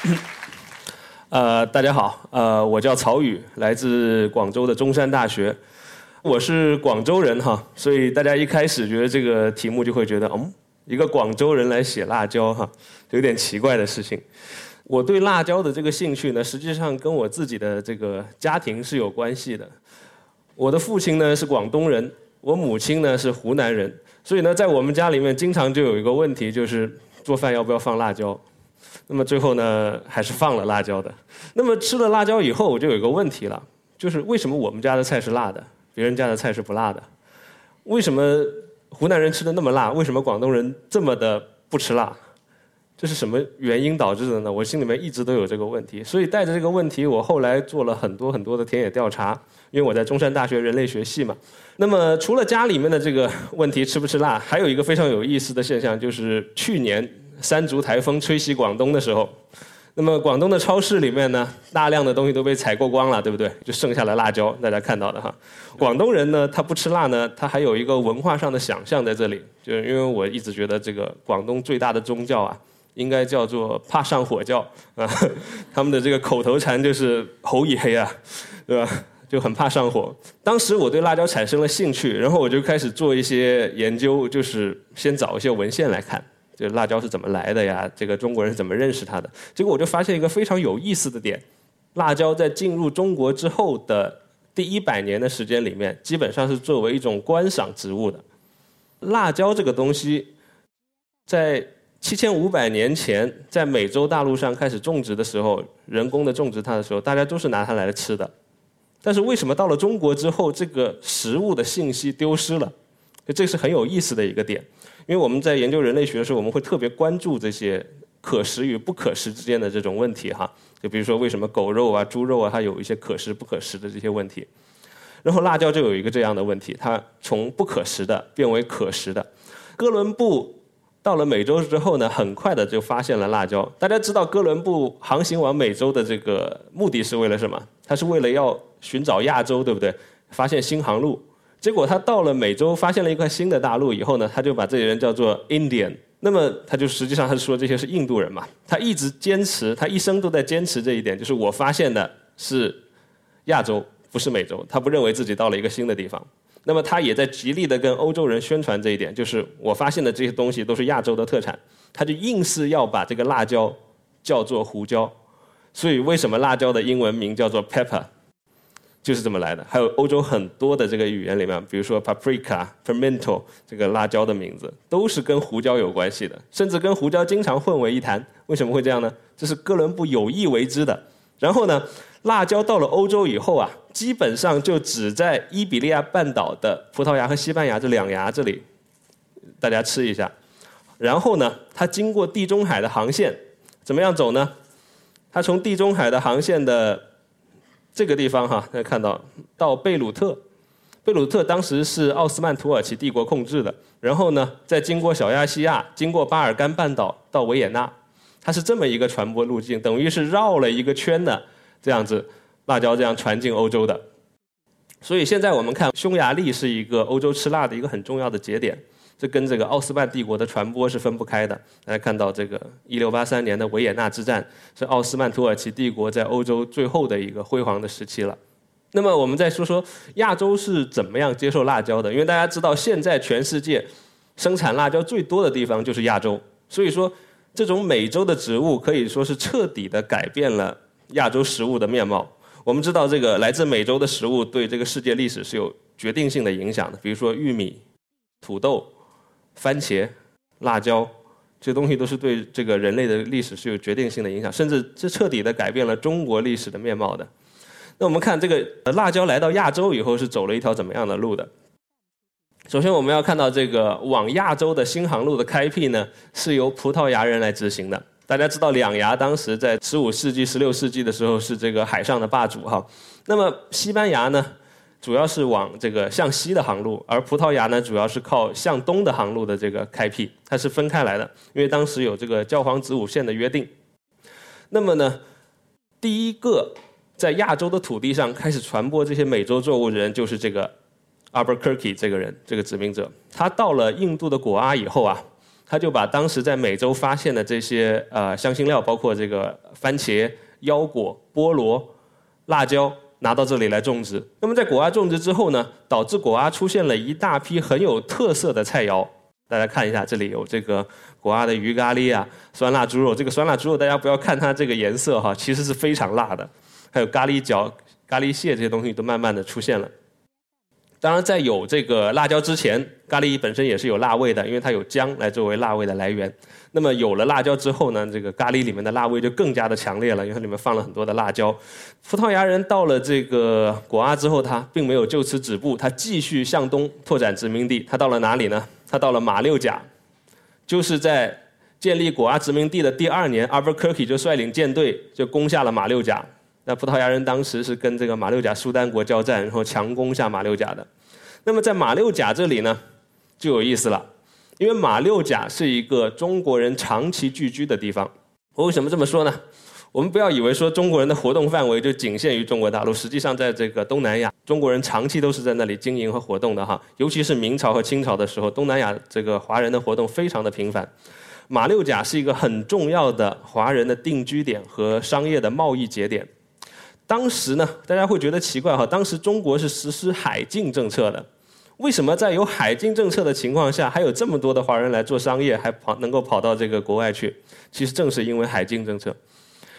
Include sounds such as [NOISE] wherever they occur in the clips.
[COUGHS] 呃，大家好，呃，我叫曹宇，来自广州的中山大学。我是广州人哈，所以大家一开始觉得这个题目就会觉得，嗯，一个广州人来写辣椒哈，有点奇怪的事情。我对辣椒的这个兴趣呢，实际上跟我自己的这个家庭是有关系的。我的父亲呢是广东人，我母亲呢是湖南人，所以呢，在我们家里面经常就有一个问题，就是做饭要不要放辣椒。那么最后呢，还是放了辣椒的。那么吃了辣椒以后，我就有一个问题了，就是为什么我们家的菜是辣的？别人家的菜是不辣的，为什么湖南人吃的那么辣？为什么广东人这么的不吃辣？这是什么原因导致的呢？我心里面一直都有这个问题，所以带着这个问题，我后来做了很多很多的田野调查，因为我在中山大学人类学系嘛。那么除了家里面的这个问题吃不吃辣，还有一个非常有意思的现象，就是去年山竹台风吹袭广东的时候。那么广东的超市里面呢，大量的东西都被采购光了，对不对？就剩下了辣椒，大家看到的哈。广东人呢，他不吃辣呢，他还有一个文化上的想象在这里，就是因为我一直觉得这个广东最大的宗教啊，应该叫做怕上火教啊。[LAUGHS] 他们的这个口头禅就是喉一黑啊，对吧？就很怕上火。当时我对辣椒产生了兴趣，然后我就开始做一些研究，就是先找一些文献来看。这辣椒是怎么来的呀？这个中国人是怎么认识它的？结果我就发现一个非常有意思的点：辣椒在进入中国之后的第一百年的时间里面，基本上是作为一种观赏植物的。辣椒这个东西，在七千五百年前在美洲大陆上开始种植的时候，人工的种植它的时候，大家都是拿它来吃的。但是为什么到了中国之后，这个食物的信息丢失了？这是很有意思的一个点。因为我们在研究人类学的时候，我们会特别关注这些可食与不可食之间的这种问题哈。就比如说，为什么狗肉啊、猪肉啊，它有一些可食不可食的这些问题。然后辣椒就有一个这样的问题，它从不可食的变为可食的。哥伦布到了美洲之后呢，很快的就发现了辣椒。大家知道哥伦布航行往美洲的这个目的是为了什么？他是为了要寻找亚洲，对不对？发现新航路。结果他到了美洲，发现了一块新的大陆以后呢，他就把这些人叫做 Indian。那么他就实际上他是说这些是印度人嘛。他一直坚持，他一生都在坚持这一点，就是我发现的是亚洲，不是美洲。他不认为自己到了一个新的地方。那么他也在极力的跟欧洲人宣传这一点，就是我发现的这些东西都是亚洲的特产。他就硬是要把这个辣椒叫做胡椒。所以为什么辣椒的英文名叫做 pepper？就是这么来的，还有欧洲很多的这个语言里面，比如说 paprika、pimento 这个辣椒的名字，都是跟胡椒有关系的，甚至跟胡椒经常混为一谈。为什么会这样呢？这是哥伦布有意为之的。然后呢，辣椒到了欧洲以后啊，基本上就只在伊比利亚半岛的葡萄牙和西班牙这两牙这里，大家吃一下。然后呢，它经过地中海的航线，怎么样走呢？它从地中海的航线的。这个地方哈，大家看到到贝鲁特，贝鲁特当时是奥斯曼土耳其帝国控制的。然后呢，再经过小亚细亚，经过巴尔干半岛到维也纳，它是这么一个传播路径，等于是绕了一个圈的这样子，辣椒这样传进欧洲的。所以现在我们看匈牙利是一个欧洲吃辣的一个很重要的节点。这跟这个奥斯曼帝国的传播是分不开的。大家看到这个1683年的维也纳之战，是奥斯曼土耳其帝国在欧洲最后的一个辉煌的时期了。那么我们再说说亚洲是怎么样接受辣椒的？因为大家知道，现在全世界生产辣椒最多的地方就是亚洲，所以说这种美洲的植物可以说是彻底的改变了亚洲食物的面貌。我们知道，这个来自美洲的食物对这个世界历史是有决定性的影响的，比如说玉米、土豆。番茄、辣椒，这东西都是对这个人类的历史是有决定性的影响，甚至这彻底的改变了中国历史的面貌的。那我们看这个辣椒来到亚洲以后是走了一条怎么样的路的？首先我们要看到这个往亚洲的新航路的开辟呢，是由葡萄牙人来执行的。大家知道两牙当时在十五世纪、十六世纪的时候是这个海上的霸主哈。那么西班牙呢？主要是往这个向西的航路，而葡萄牙呢，主要是靠向东的航路的这个开辟，它是分开来的，因为当时有这个教皇子午线的约定。那么呢，第一个在亚洲的土地上开始传播这些美洲作物的人，就是这个 Albuquerque 这个人，这个殖民者。他到了印度的果阿以后啊，他就把当时在美洲发现的这些呃香辛料，包括这个番茄、腰果、菠萝、辣椒，拿到这里来种植。那么在果阿种植之后呢，导致果阿出现了一大批很有特色的菜肴。大家看一下，这里有这个果阿的鱼咖喱啊，酸辣猪肉。这个酸辣猪肉大家不要看它这个颜色哈，其实是非常辣的。还有咖喱角、咖喱蟹这些东西都慢慢的出现了。当然，在有这个辣椒之前，咖喱本身也是有辣味的，因为它有姜来作为辣味的来源。那么有了辣椒之后呢，这个咖喱里面的辣味就更加的强烈了，因为它里面放了很多的辣椒。葡萄牙人到了这个果阿之后，他并没有就此止步，他继续向东拓展殖民地。他到了哪里呢？他到了马六甲，就是在建立果阿殖民地的第二年，阿尔伯克基就率领舰队就攻下了马六甲。那葡萄牙人当时是跟这个马六甲苏丹国交战，然后强攻下马六甲的。那么在马六甲这里呢，就有意思了，因为马六甲是一个中国人长期聚居的地方。我为什么这么说呢？我们不要以为说中国人的活动范围就仅限于中国大陆，实际上在这个东南亚，中国人长期都是在那里经营和活动的哈。尤其是明朝和清朝的时候，东南亚这个华人的活动非常的频繁。马六甲是一个很重要的华人的定居点和商业的贸易节点。当时呢，大家会觉得奇怪哈，当时中国是实施海禁政策的，为什么在有海禁政策的情况下，还有这么多的华人来做商业，还跑能够跑到这个国外去？其实正是因为海禁政策，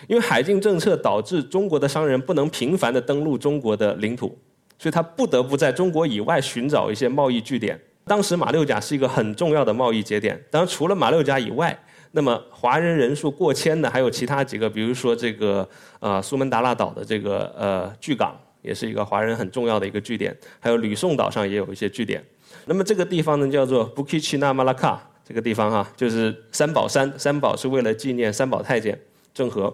因为海禁政策导致中国的商人不能频繁的登陆中国的领土，所以他不得不在中国以外寻找一些贸易据点。当时马六甲是一个很重要的贸易节点，当然除了马六甲以外。那么华人人数过千的还有其他几个，比如说这个呃苏门答腊岛的这个呃巨港，也是一个华人很重要的一个据点。还有吕宋岛上也有一些据点。那么这个地方呢叫做 Bukit n a m a l a k a 这个地方哈，就是三宝山，三宝是为了纪念三宝太监郑和。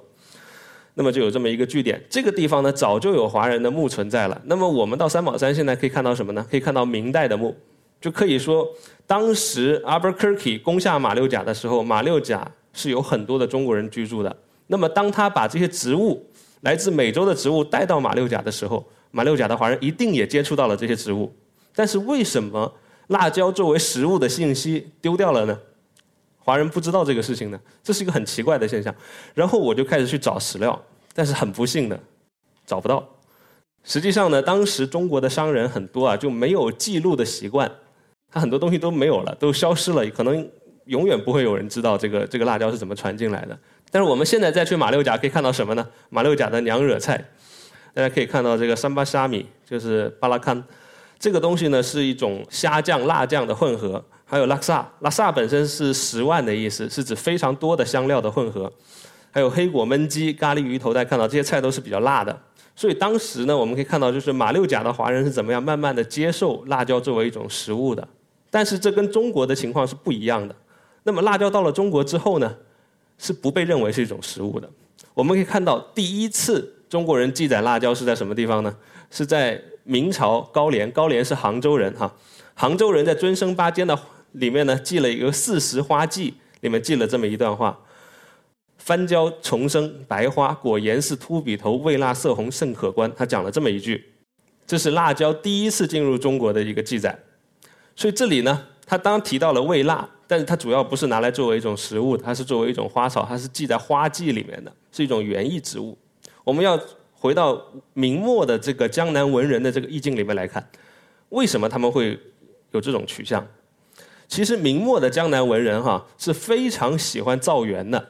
那么就有这么一个据点。这个地方呢早就有华人的墓存在了。那么我们到三宝山现在可以看到什么呢？可以看到明代的墓。就可以说，当时阿伯克基攻下马六甲的时候，马六甲是有很多的中国人居住的。那么，当他把这些植物，来自美洲的植物带到马六甲的时候，马六甲的华人一定也接触到了这些植物。但是，为什么辣椒作为食物的信息丢掉了呢？华人不知道这个事情呢？这是一个很奇怪的现象。然后我就开始去找史料，但是很不幸的，找不到。实际上呢，当时中国的商人很多啊，就没有记录的习惯。它很多东西都没有了，都消失了，可能永远不会有人知道这个这个辣椒是怎么传进来的。但是我们现在再去马六甲可以看到什么呢？马六甲的娘惹菜，大家可以看到这个三巴沙米，就是巴拉康，这个东西呢是一种虾酱辣酱的混合。还有拉萨，拉萨本身是十万的意思，是指非常多的香料的混合。还有黑果焖鸡、咖喱鱼头，大家看到这些菜都是比较辣的。所以当时呢，我们可以看到就是马六甲的华人是怎么样慢慢的接受辣椒作为一种食物的。但是这跟中国的情况是不一样的。那么辣椒到了中国之后呢，是不被认为是一种食物的。我们可以看到，第一次中国人记载辣椒是在什么地方呢？是在明朝高廉，高廉是杭州人哈。杭州人在《尊生八间》的里面呢，记了一个《四时花记》，里面记了这么一段话：番椒重生，白花果颜似秃笔头，味辣色红甚可观。他讲了这么一句，这是辣椒第一次进入中国的一个记载。所以这里呢，他当提到了味辣，但是它主要不是拿来作为一种食物，它是作为一种花草，它是记在花季里面的，是一种园艺植物。我们要回到明末的这个江南文人的这个意境里面来看，为什么他们会有这种取向？其实明末的江南文人哈是非常喜欢造园的。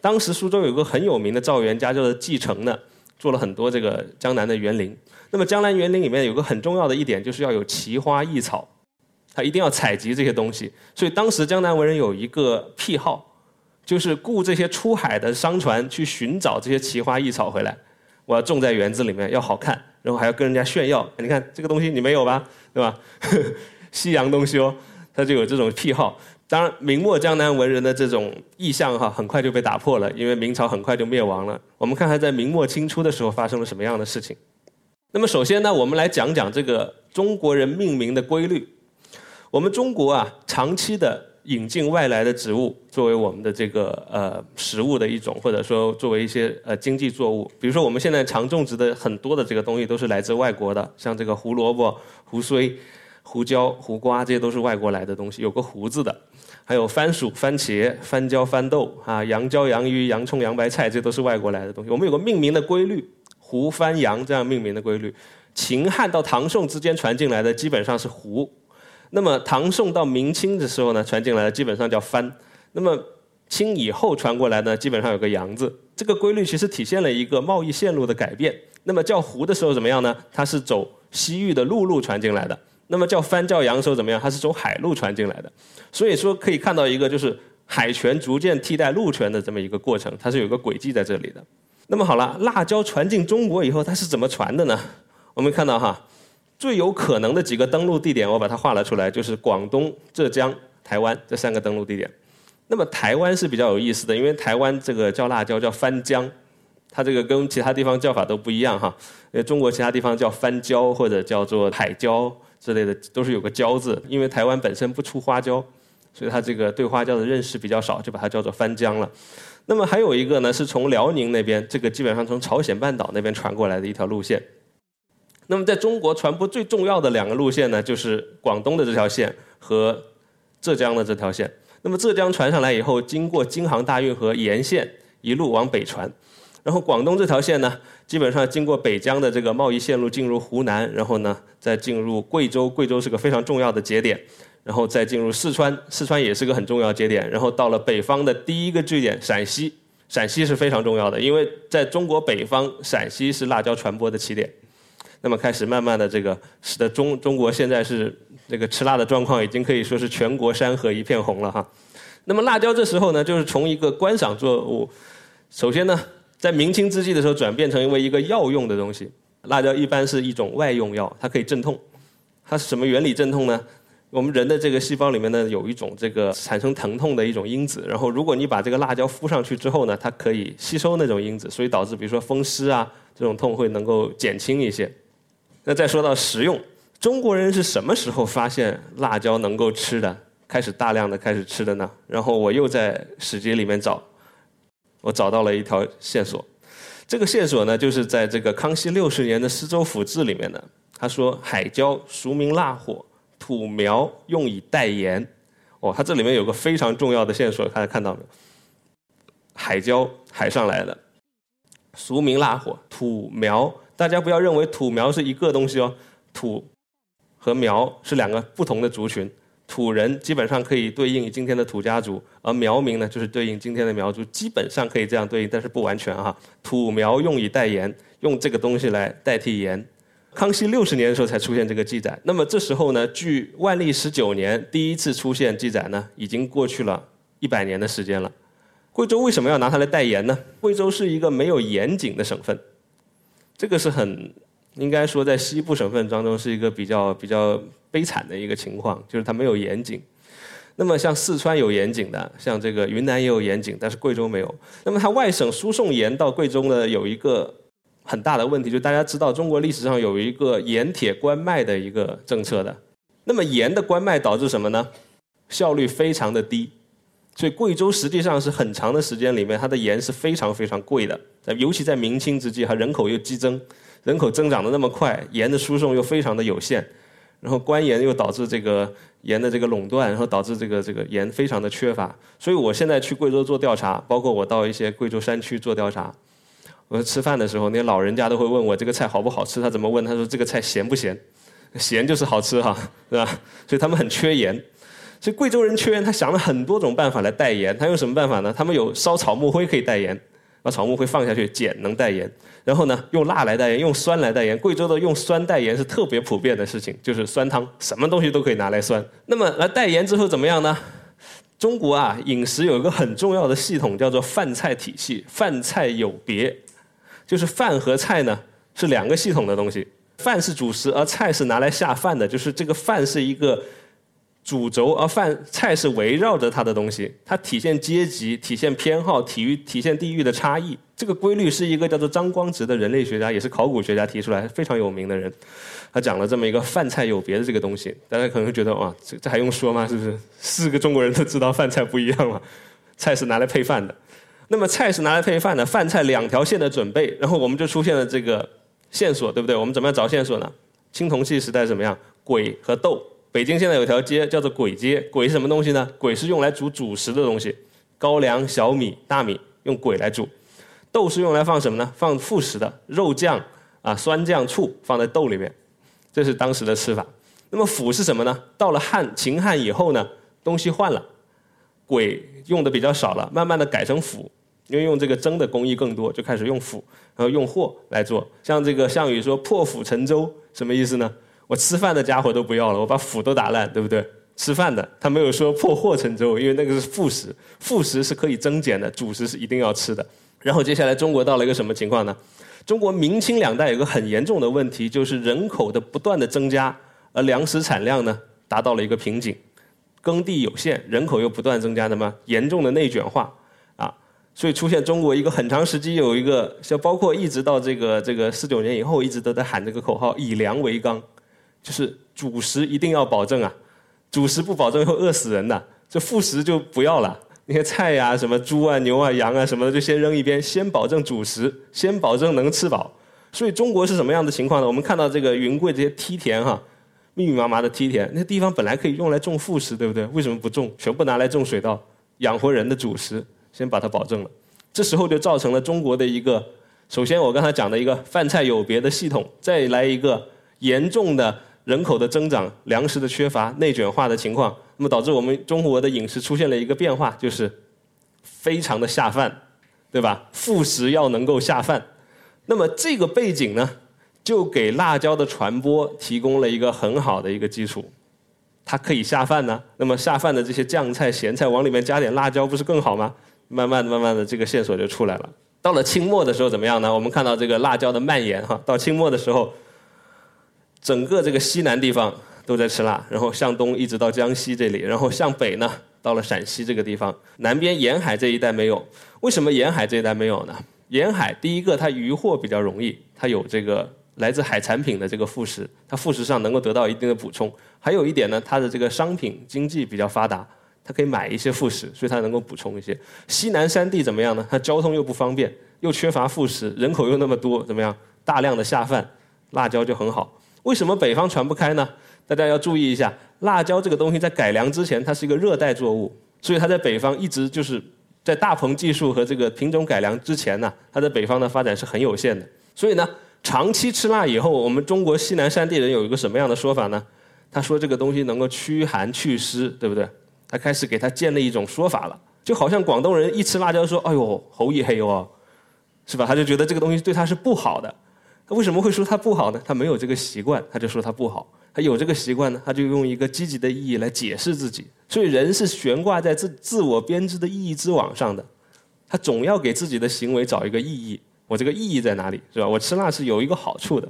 当时苏州有个很有名的造园家叫做继承的，做了很多这个江南的园林。那么江南园林里面有个很重要的一点，就是要有奇花异草。他一定要采集这些东西，所以当时江南文人有一个癖好，就是雇这些出海的商船去寻找这些奇花异草回来，我要种在园子里面，要好看，然后还要跟人家炫耀。你看这个东西你没有吧？对吧？[LAUGHS] 西洋东西哦，他就有这种癖好。当然，明末江南文人的这种意向哈，很快就被打破了，因为明朝很快就灭亡了。我们看看在明末清初的时候发生了什么样的事情。那么首先呢，我们来讲讲这个中国人命名的规律。我们中国啊，长期的引进外来的植物作为我们的这个呃食物的一种，或者说作为一些呃经济作物。比如说我们现在常种植的很多的这个东西都是来自外国的，像这个胡萝卜、胡荽、胡椒、胡瓜，这些都是外国来的东西，有个胡子的。还有番薯、番茄、番椒、番豆啊，洋椒、洋芋、洋葱、洋白菜，这都是外国来的东西。我们有个命名的规律，胡、番、洋这样命名的规律。秦汉到唐宋之间传进来的基本上是胡，那么唐宋到明清的时候呢，传进来的基本上叫番。那么清以后传过来呢，基本上有个洋字。这个规律其实体现了一个贸易线路的改变。那么叫胡的时候怎么样呢？它是走西域的陆路传进来的。那么叫番叫洋的时候怎么样？它是走海路传进来的。所以说可以看到一个就是海权逐渐替代陆权的这么一个过程，它是有一个轨迹在这里的。那么好了，辣椒传进中国以后，它是怎么传的呢？我们看到哈，最有可能的几个登陆地点，我把它画了出来，就是广东、浙江、台湾这三个登陆地点。那么台湾是比较有意思的，因为台湾这个叫辣椒叫番姜，它这个跟其他地方叫法都不一样哈。因为中国其他地方叫番椒或者叫做海椒之类的，都是有个椒字。因为台湾本身不出花椒。所以它这个对花椒的认识比较少，就把它叫做番姜了。那么还有一个呢，是从辽宁那边，这个基本上从朝鲜半岛那边传过来的一条路线。那么在中国传播最重要的两个路线呢，就是广东的这条线和浙江的这条线。那么浙江传上来以后，经过京杭大运河沿线一路往北传，然后广东这条线呢，基本上经过北疆的这个贸易线路进入湖南，然后呢再进入贵州，贵州是个非常重要的节点。然后再进入四川，四川也是个很重要节点。然后到了北方的第一个据点陕西，陕西是非常重要的，因为在中国北方，陕西是辣椒传播的起点。那么开始慢慢的这个，使得中中国现在是这个吃辣的状况已经可以说是全国山河一片红了哈。那么辣椒这时候呢，就是从一个观赏作物，首先呢，在明清之际的时候转变成为一个药用的东西。辣椒一般是一种外用药，它可以镇痛。它是什么原理镇痛呢？我们人的这个细胞里面呢，有一种这个产生疼痛的一种因子，然后如果你把这个辣椒敷上去之后呢，它可以吸收那种因子，所以导致比如说风湿啊这种痛会能够减轻一些。那再说到食用，中国人是什么时候发现辣椒能够吃的，开始大量的开始吃的呢？然后我又在史籍里面找，我找到了一条线索，这个线索呢就是在这个康熙六十年的《施州府志》里面的，他说海椒俗名辣火。土苗用以代盐，哦，它这里面有个非常重要的线索，大家看到没有？海椒，海上来的，俗名辣火。土苗，大家不要认为土苗是一个东西哦，土和苗是两个不同的族群。土人基本上可以对应今天的土家族，而苗民呢，就是对应今天的苗族，基本上可以这样对应，但是不完全哈。土苗用以代盐，用这个东西来代替盐。康熙六十年的时候才出现这个记载，那么这时候呢，距万历十九年第一次出现记载呢，已经过去了一百年的时间了。贵州为什么要拿它来代言呢？贵州是一个没有盐井的省份，这个是很应该说在西部省份当中是一个比较比较悲惨的一个情况，就是它没有盐井。那么像四川有盐井的，像这个云南也有盐井，但是贵州没有。那么它外省输送盐到贵州呢，有一个。很大的问题，就大家知道，中国历史上有一个盐铁关卖的一个政策的。那么盐的关卖导致什么呢？效率非常的低，所以贵州实际上是很长的时间里面，它的盐是非常非常贵的。在尤其在明清之际，它人口又激增，人口增长的那么快，盐的输送又非常的有限，然后官盐又导致这个盐的这个垄断，然后导致这个这个盐非常的缺乏。所以我现在去贵州做调查，包括我到一些贵州山区做调查。我吃饭的时候，那些老人家都会问我这个菜好不好吃。他怎么问？他说这个菜咸不咸？[LAUGHS] 咸就是好吃哈，是吧？[LAUGHS] 所以他们很缺盐。[LAUGHS] 所以贵州人缺盐，他想了很多种办法来代盐。他用什么办法呢？他们有烧草木灰可以代盐，把草木灰放下去碱能代盐。然后呢，用辣来代盐，用酸来代盐。贵州的用酸代盐是特别普遍的事情，就是酸汤，什么东西都可以拿来酸。那么来代盐之后怎么样呢？中国啊，饮食有一个很重要的系统，叫做饭菜体系，饭菜有别。就是饭和菜呢是两个系统的东西，饭是主食，而菜是拿来下饭的。就是这个饭是一个主轴，而饭菜是围绕着它的东西。它体现阶级，体现偏好，体育体现地域的差异。这个规律是一个叫做张光直的人类学家，也是考古学家提出来，非常有名的人。他讲了这么一个饭菜有别的这个东西，大家可能会觉得哇，这这还用说吗？是不是？四个中国人都知道饭菜不一样了，菜是拿来配饭的。那么菜是拿来配饭的，饭菜两条线的准备，然后我们就出现了这个线索，对不对？我们怎么样找线索呢？青铜器时代怎么样？鬼和豆北京现在有条街叫做簋街，簋是什么东西呢？簋是用来煮主食的东西，高粱、小米、大米用簋来煮。豆是用来放什么呢？放副食的，肉酱啊、酸酱、醋放在豆里面，这是当时的吃法。那么釜是什么呢？到了汉秦汉以后呢，东西换了，簋用的比较少了，慢慢的改成釜，因为用这个蒸的工艺更多，就开始用釜，然后用货来做。像这个项羽说“破釜沉舟”，什么意思呢？我吃饭的家伙都不要了，我把釜都打烂，对不对？吃饭的他没有说破货沉舟，因为那个是副食，副食是可以增减的，主食是一定要吃的。然后接下来中国到了一个什么情况呢？中国明清两代有个很严重的问题，就是人口的不断的增加，而粮食产量呢达到了一个瓶颈，耕地有限，人口又不断增加的嘛，严重的内卷化啊，所以出现中国一个很长时期有一个，像包括一直到这个这个四九年以后，一直都在喊这个口号，以粮为纲，就是主食一定要保证啊，主食不保证会饿死人的，这副食就不要了。那些菜呀，什么猪啊、牛啊、羊啊什么的，就先扔一边，先保证主食，先保证能吃饱。所以中国是什么样的情况呢？我们看到这个云贵这些梯田哈，密密麻麻的梯田，那地方本来可以用来种副食，对不对？为什么不种？全部拿来种水稻，养活人的主食，先把它保证了。这时候就造成了中国的一个，首先我刚才讲的一个饭菜有别的系统，再来一个严重的人口的增长、粮食的缺乏、内卷化的情况。那么导致我们中国的饮食出现了一个变化，就是非常的下饭，对吧？副食要能够下饭。那么这个背景呢，就给辣椒的传播提供了一个很好的一个基础。它可以下饭呢。那么下饭的这些酱菜、咸菜往里面加点辣椒，不是更好吗？慢慢的、慢慢的，这个线索就出来了。到了清末的时候怎么样呢？我们看到这个辣椒的蔓延哈。到清末的时候，整个这个西南地方。都在吃辣，然后向东一直到江西这里，然后向北呢，到了陕西这个地方，南边沿海这一带没有。为什么沿海这一带没有呢？沿海第一个它渔获比较容易，它有这个来自海产品的这个副食，它副食上能够得到一定的补充。还有一点呢，它的这个商品经济比较发达，它可以买一些副食，所以它能够补充一些。西南山地怎么样呢？它交通又不方便，又缺乏副食，人口又那么多，怎么样？大量的下饭，辣椒就很好。为什么北方传不开呢？大家要注意一下，辣椒这个东西在改良之前，它是一个热带作物，所以它在北方一直就是在大棚技术和这个品种改良之前呢，它在北方的发展是很有限的。所以呢，长期吃辣以后，我们中国西南山地人有一个什么样的说法呢？他说这个东西能够驱寒祛湿，对不对？他开始给他建立一种说法了，就好像广东人一吃辣椒说：“哎呦，喉一黑哦，是吧？”他就觉得这个东西对他是不好的。他为什么会说他不好呢？他没有这个习惯，他就说他不好。他有这个习惯呢，他就用一个积极的意义来解释自己。所以人是悬挂在自自我编织的意义之网上的，他总要给自己的行为找一个意义。我这个意义在哪里，是吧？我吃辣是有一个好处的。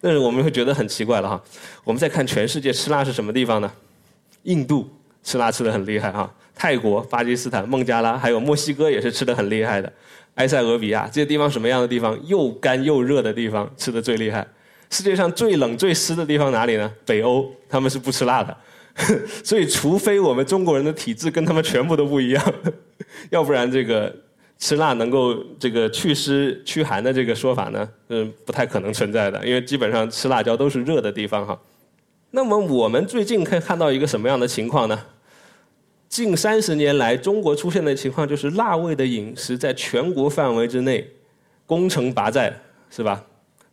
但是我们会觉得很奇怪了哈。我们再看全世界吃辣是什么地方呢？印度吃辣吃的很厉害哈，泰国、巴基斯坦、孟加拉，还有墨西哥也是吃的很厉害的。埃塞俄比亚这些地方什么样的地方？又干又热的地方吃的最厉害。世界上最冷最湿的地方哪里呢？北欧，他们是不吃辣的，所以除非我们中国人的体质跟他们全部都不一样，要不然这个吃辣能够这个祛湿驱寒的这个说法呢，嗯，不太可能存在的，因为基本上吃辣椒都是热的地方哈。那么我们最近可以看到一个什么样的情况呢？近三十年来，中国出现的情况就是辣味的饮食在全国范围之内攻城拔寨，是吧？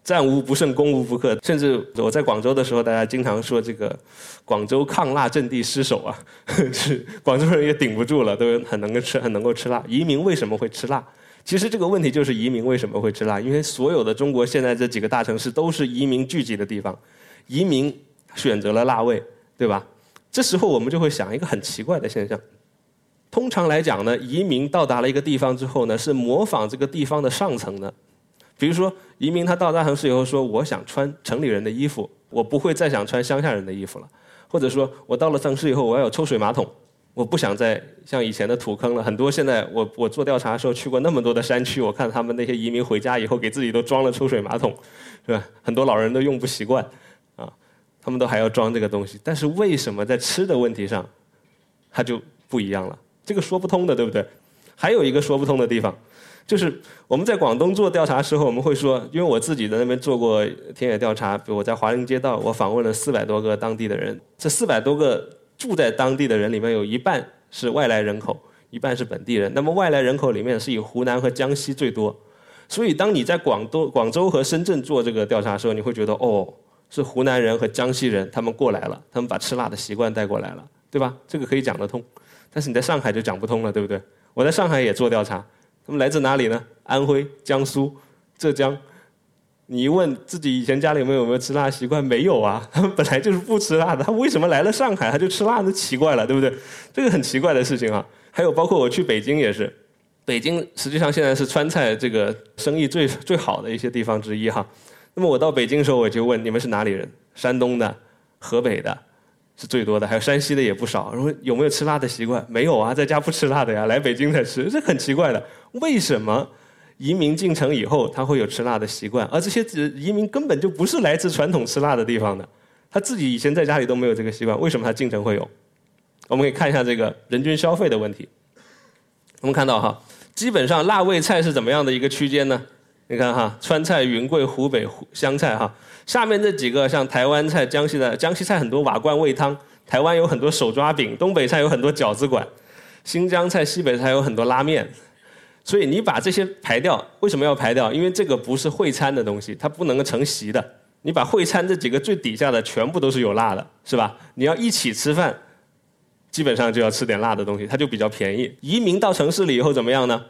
战无不胜，攻无不克，甚至我在广州的时候，大家经常说这个广州抗辣阵地失守啊，[LAUGHS] 是广州人也顶不住了，都很能够吃，很能够吃辣。移民为什么会吃辣？其实这个问题就是移民为什么会吃辣？因为所有的中国现在这几个大城市都是移民聚集的地方，移民选择了辣味，对吧？这时候我们就会想一个很奇怪的现象：通常来讲呢，移民到达了一个地方之后呢，是模仿这个地方的上层的。比如说，移民他到大城市以后说：“我想穿城里人的衣服，我不会再想穿乡下人的衣服了。”或者说我到了城市以后，我要有抽水马桶，我不想再像以前的土坑了。很多现在我我做调查的时候去过那么多的山区，我看他们那些移民回家以后给自己都装了抽水马桶，是吧？很多老人都用不习惯，他们都还要装这个东西。但是为什么在吃的问题上，它就不一样了？这个说不通的，对不对？还有一个说不通的地方，就是我们在广东做调查时候，我们会说，因为我自己在那边做过田野调查，比如我在华林街道，我访问了四百多个当地的人，这四百多个住在当地的人里面，有一半是外来人口，一半是本地人。那么外来人口里面是以湖南和江西最多，所以当你在广东、广州和深圳做这个调查的时候，你会觉得哦。是湖南人和江西人，他们过来了，他们把吃辣的习惯带过来了，对吧？这个可以讲得通，但是你在上海就讲不通了，对不对？我在上海也做调查，他们来自哪里呢？安徽、江苏、浙江。你一问自己以前家里面有没有吃辣习惯，没有啊，他们本来就是不吃辣的，他为什么来了上海他就吃辣的？奇怪了，对不对？这个很奇怪的事情啊。还有包括我去北京也是，北京实际上现在是川菜这个生意最最好的一些地方之一哈。那么我到北京的时候，我就问你们是哪里人？山东的、河北的，是最多的，还有山西的也不少。然后有没有吃辣的习惯？没有啊，在家不吃辣的呀，来北京才吃，这很奇怪的。为什么移民进城以后他会有吃辣的习惯？而这些移民根本就不是来自传统吃辣的地方的，他自己以前在家里都没有这个习惯，为什么他进城会有？我们可以看一下这个人均消费的问题。我们看到哈，基本上辣味菜是怎么样的一个区间呢？你看哈，川菜、云贵、湖北湘菜哈，下面这几个像台湾菜、江西的江西菜很多瓦罐煨汤，台湾有很多手抓饼，东北菜有很多饺子馆，新疆菜、西北菜有很多拉面，所以你把这些排掉，为什么要排掉？因为这个不是会餐的东西，它不能够成席的。你把会餐这几个最底下的全部都是有辣的，是吧？你要一起吃饭，基本上就要吃点辣的东西，它就比较便宜。移民到城市里以后怎么样呢？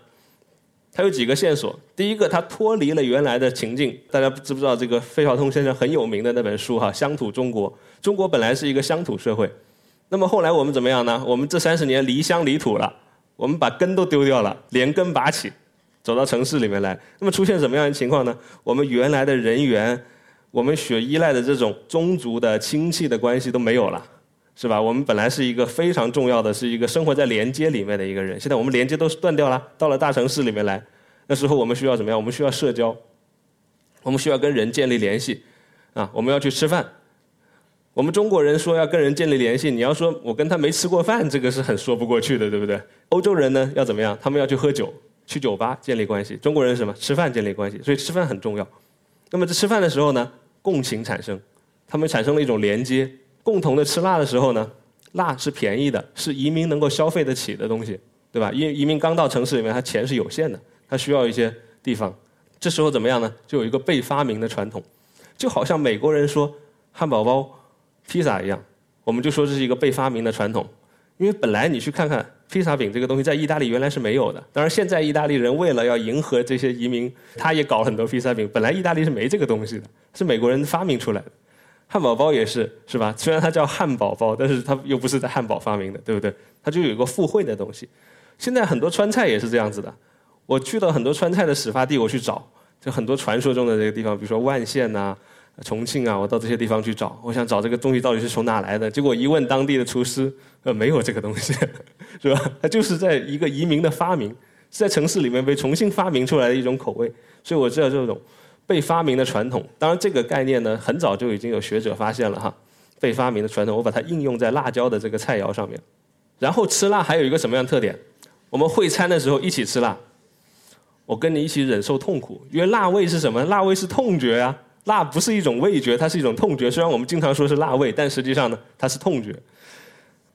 它有几个线索。第一个，它脱离了原来的情境。大家知不知道这个费孝通先生很有名的那本书哈？乡土中国，中国本来是一个乡土社会。那么后来我们怎么样呢？我们这三十年离乡离土了，我们把根都丢掉了，连根拔起，走到城市里面来。那么出现什么样的情况呢？我们原来的人员，我们所依赖的这种宗族的亲戚的关系都没有了，是吧？我们本来是一个非常重要的，是一个生活在连接里面的一个人，现在我们连接都是断掉了。到了大城市里面来。那时候我们需要怎么样？我们需要社交，我们需要跟人建立联系，啊，我们要去吃饭。我们中国人说要跟人建立联系，你要说我跟他没吃过饭，这个是很说不过去的，对不对？欧洲人呢要怎么样？他们要去喝酒，去酒吧建立关系。中国人什么？吃饭建立关系，所以吃饭很重要。那么在吃饭的时候呢，共情产生，他们产生了一种连接。共同的吃辣的时候呢，辣是便宜的，是移民能够消费得起的东西，对吧？因为移民刚到城市里面，他钱是有限的。他需要一些地方，这时候怎么样呢？就有一个被发明的传统，就好像美国人说汉堡包、披萨一样，我们就说这是一个被发明的传统。因为本来你去看看披萨饼这个东西，在意大利原来是没有的。当然，现在意大利人为了要迎合这些移民，他也搞很多披萨饼。本来意大利是没这个东西的，是美国人发明出来的。汉堡包也是，是吧？虽然它叫汉堡包，但是它又不是在汉堡发明的，对不对？它就有一个附会的东西。现在很多川菜也是这样子的。我去到很多川菜的始发地，我去找，就很多传说中的这个地方，比如说万县呐、重庆啊，我到这些地方去找，我想找这个东西到底是从哪来的。结果一问当地的厨师，呃，没有这个东西，[LAUGHS] 是吧？它就是在一个移民的发明，是在城市里面被重新发明出来的一种口味。所以我知道这种被发明的传统。当然，这个概念呢，很早就已经有学者发现了哈，被发明的传统，我把它应用在辣椒的这个菜肴上面。然后吃辣还有一个什么样特点？我们会餐的时候一起吃辣。我跟你一起忍受痛苦，因为辣味是什么？辣味是痛觉啊，辣不是一种味觉，它是一种痛觉。虽然我们经常说是辣味，但实际上呢，它是痛觉。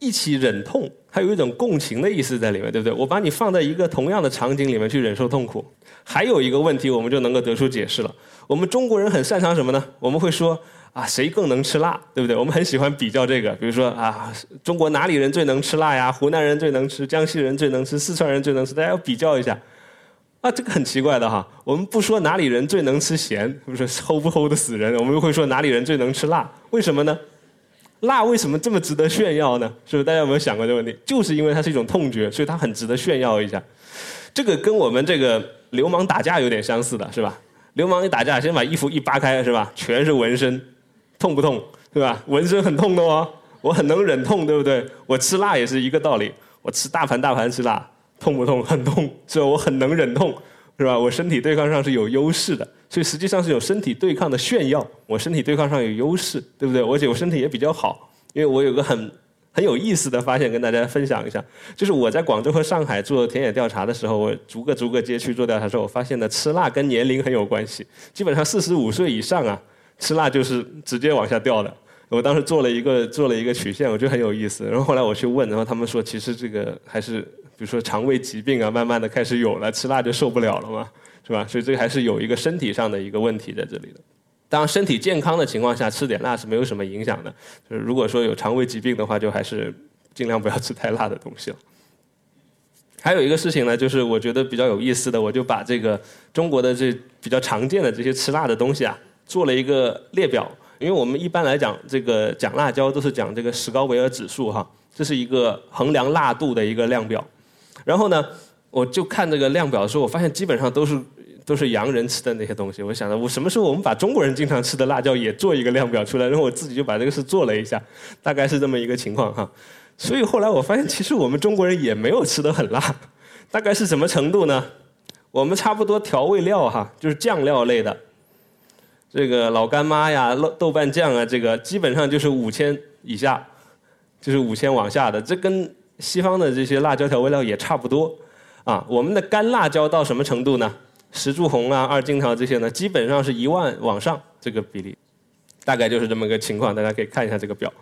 一起忍痛，还有一种共情的意思在里面，对不对？我把你放在一个同样的场景里面去忍受痛苦。还有一个问题，我们就能够得出解释了。我们中国人很擅长什么呢？我们会说啊，谁更能吃辣，对不对？我们很喜欢比较这个，比如说啊，中国哪里人最能吃辣呀？湖南人最能吃，江西人最能吃，四川人最能吃，大家要比较一下。啊，这个很奇怪的哈。我们不说哪里人最能吃咸，不是 [LAUGHS] 齁不齁的死人，我们又会说哪里人最能吃辣？为什么呢？辣为什么这么值得炫耀呢？是不是大家有没有想过这个问题？就是因为它是一种痛觉，所以它很值得炫耀一下。这个跟我们这个流氓打架有点相似的，是吧？流氓一打架，先把衣服一扒开，是吧？全是纹身，痛不痛？对吧？纹身很痛的哦。我很能忍痛，对不对？我吃辣也是一个道理。我吃大盘大盘吃辣。痛不痛？很痛，是吧？我很能忍痛，是吧？我身体对抗上是有优势的，所以实际上是有身体对抗的炫耀。我身体对抗上有优势，对不对？而且我身体也比较好，因为我有个很很有意思的发现跟大家分享一下，就是我在广州和上海做田野调查的时候，我逐个逐个街区做调查的时候，我发现呢，吃辣跟年龄很有关系。基本上四十五岁以上啊，吃辣就是直接往下掉的。我当时做了一个做了一个曲线，我觉得很有意思。然后后来我去问，然后他们说，其实这个还是比如说肠胃疾病啊，慢慢的开始有了，吃辣就受不了了嘛，是吧？所以这个还是有一个身体上的一个问题在这里的。当，身体健康的情况下，吃点辣是没有什么影响的。就是如果说有肠胃疾病的话，就还是尽量不要吃太辣的东西了。还有一个事情呢，就是我觉得比较有意思的，我就把这个中国的这比较常见的这些吃辣的东西啊，做了一个列表。因为我们一般来讲，这个讲辣椒都是讲这个史高维尔指数哈，这是一个衡量辣度的一个量表。然后呢，我就看这个量表的时候，我发现基本上都是。都是洋人吃的那些东西，我想着我什么时候我们把中国人经常吃的辣椒也做一个量表出来，然后我自己就把这个事做了一下，大概是这么一个情况哈。所以后来我发现，其实我们中国人也没有吃的很辣，[LAUGHS] 大概是什么程度呢？我们差不多调味料哈，就是酱料类的，这个老干妈呀、豆豆瓣酱啊，这个基本上就是五千以下，就是五千往下的，这跟西方的这些辣椒调味料也差不多啊。我们的干辣椒到什么程度呢？石柱红啊、二荆条这些呢，基本上是一万往上这个比例，大概就是这么个情况。大家可以看一下这个表。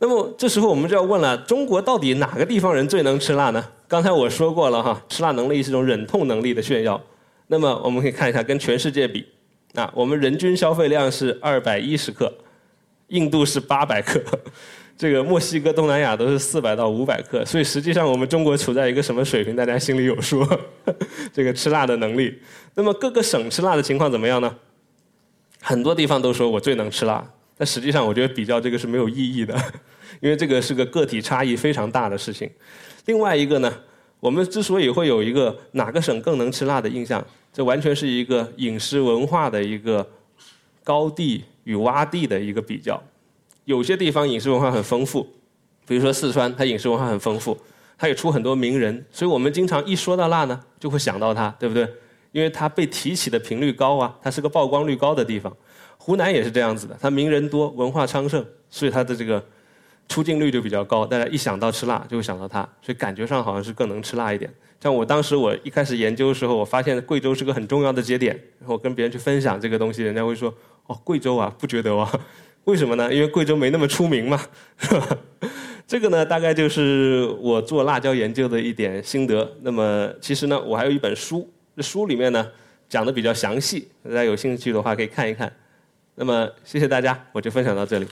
那么这时候我们就要问了：中国到底哪个地方人最能吃辣呢？刚才我说过了哈，吃辣能力是一种忍痛能力的炫耀。那么我们可以看一下跟全世界比，啊，我们人均消费量是二百一十克，印度是八百克。这个墨西哥、东南亚都是四百到五百克，所以实际上我们中国处在一个什么水平，大家心里有数。[LAUGHS] 这个吃辣的能力，那么各个省吃辣的情况怎么样呢？很多地方都说我最能吃辣，但实际上我觉得比较这个是没有意义的，[LAUGHS] 因为这个是个个体差异非常大的事情。另外一个呢，我们之所以会有一个哪个省更能吃辣的印象，这完全是一个饮食文化的一个高地与洼地的一个比较。有些地方饮食文化很丰富，比如说四川，它饮食文化很丰富，它也出很多名人，所以我们经常一说到辣呢，就会想到它，对不对？因为它被提起的频率高啊，它是个曝光率高的地方。湖南也是这样子的，它名人多，文化昌盛，所以它的这个出镜率就比较高。大家一想到吃辣，就会想到它，所以感觉上好像是更能吃辣一点。像我当时我一开始研究的时候，我发现贵州是个很重要的节点，然后跟别人去分享这个东西，人家会说：“哦，贵州啊，不觉得哇。”为什么呢？因为贵州没那么出名嘛，[LAUGHS] 这个呢，大概就是我做辣椒研究的一点心得。那么，其实呢，我还有一本书，这书里面呢讲的比较详细，大家有兴趣的话可以看一看。那么，谢谢大家，我就分享到这里。